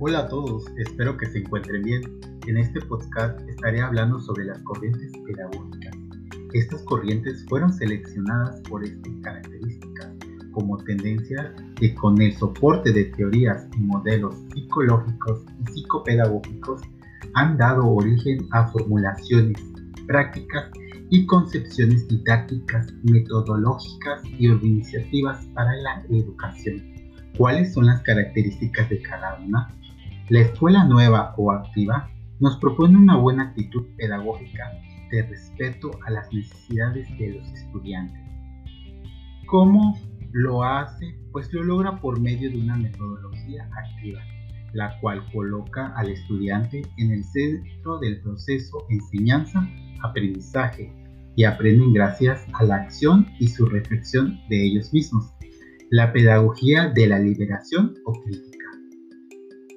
Hola a todos, espero que se encuentren bien. En este podcast estaré hablando sobre las corrientes pedagógicas. Estas corrientes fueron seleccionadas por estas características como tendencia que con el soporte de teorías y modelos psicológicos y psicopedagógicos han dado origen a formulaciones, prácticas y concepciones didácticas, metodológicas y organizativas para la educación. ¿Cuáles son las características de cada una? La escuela nueva o activa nos propone una buena actitud pedagógica de respeto a las necesidades de los estudiantes. ¿Cómo lo hace? Pues lo logra por medio de una metodología activa, la cual coloca al estudiante en el centro del proceso enseñanza-aprendizaje y aprenden gracias a la acción y su reflexión de ellos mismos. La pedagogía de la liberación o crítica.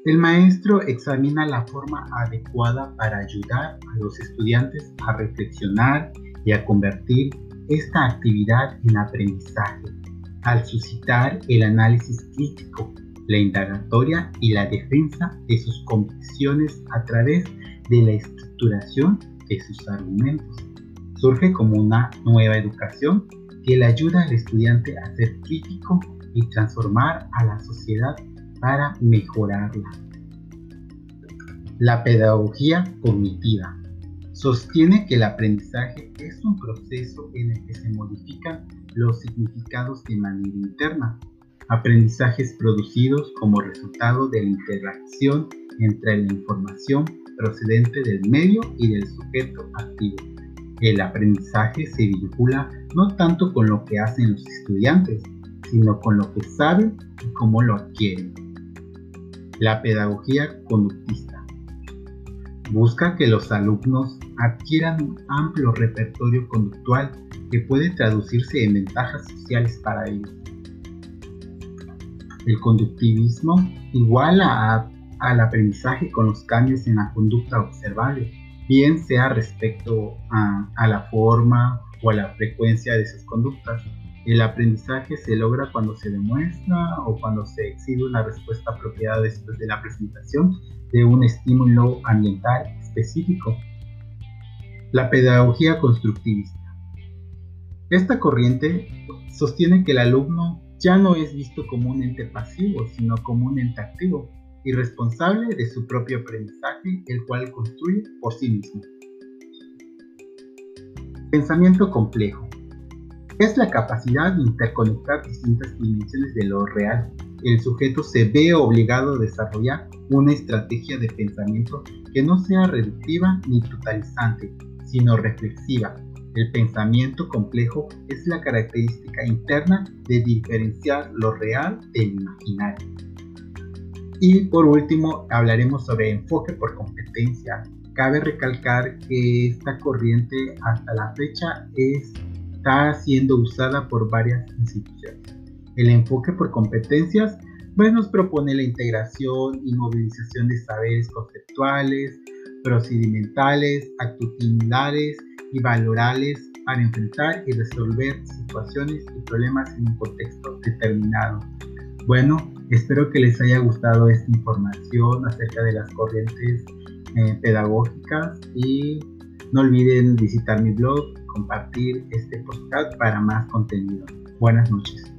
El maestro examina la forma adecuada para ayudar a los estudiantes a reflexionar y a convertir esta actividad en aprendizaje, al suscitar el análisis crítico, la indagatoria y la defensa de sus convicciones a través de la estructuración de sus argumentos. Surge como una nueva educación que le ayuda al estudiante a ser crítico y transformar a la sociedad para mejorarla. La pedagogía cognitiva sostiene que el aprendizaje es un proceso en el que se modifican los significados de manera interna, aprendizajes producidos como resultado de la interacción entre la información procedente del medio y del sujeto activo. El aprendizaje se vincula no tanto con lo que hacen los estudiantes, sino con lo que saben y cómo lo adquieren. La pedagogía conductista busca que los alumnos adquieran un amplio repertorio conductual que puede traducirse en ventajas sociales para ellos. El conductivismo iguala al aprendizaje con los cambios en la conducta observable, bien sea respecto a, a la forma o a la frecuencia de esas conductas, el aprendizaje se logra cuando se demuestra o cuando se exhibe una respuesta apropiada después de la presentación de un estímulo ambiental específico. La pedagogía constructivista. Esta corriente sostiene que el alumno ya no es visto como un ente pasivo, sino como un ente activo y responsable de su propio aprendizaje, el cual construye por sí mismo. Pensamiento complejo es la capacidad de interconectar distintas dimensiones de lo real. El sujeto se ve obligado a desarrollar una estrategia de pensamiento que no sea reductiva ni totalizante, sino reflexiva. El pensamiento complejo es la característica interna de diferenciar lo real del imaginario. Y por último, hablaremos sobre enfoque por competencia. Cabe recalcar que esta corriente hasta la fecha es está siendo usada por varias instituciones. El enfoque por competencias pues, nos propone la integración y movilización de saberes conceptuales, procedimentales, actitudinales y valorales para enfrentar y resolver situaciones y problemas en un contexto determinado. Bueno, espero que les haya gustado esta información acerca de las corrientes eh, pedagógicas y no olviden visitar mi blog compartir este podcast para más contenido. Buenas noches.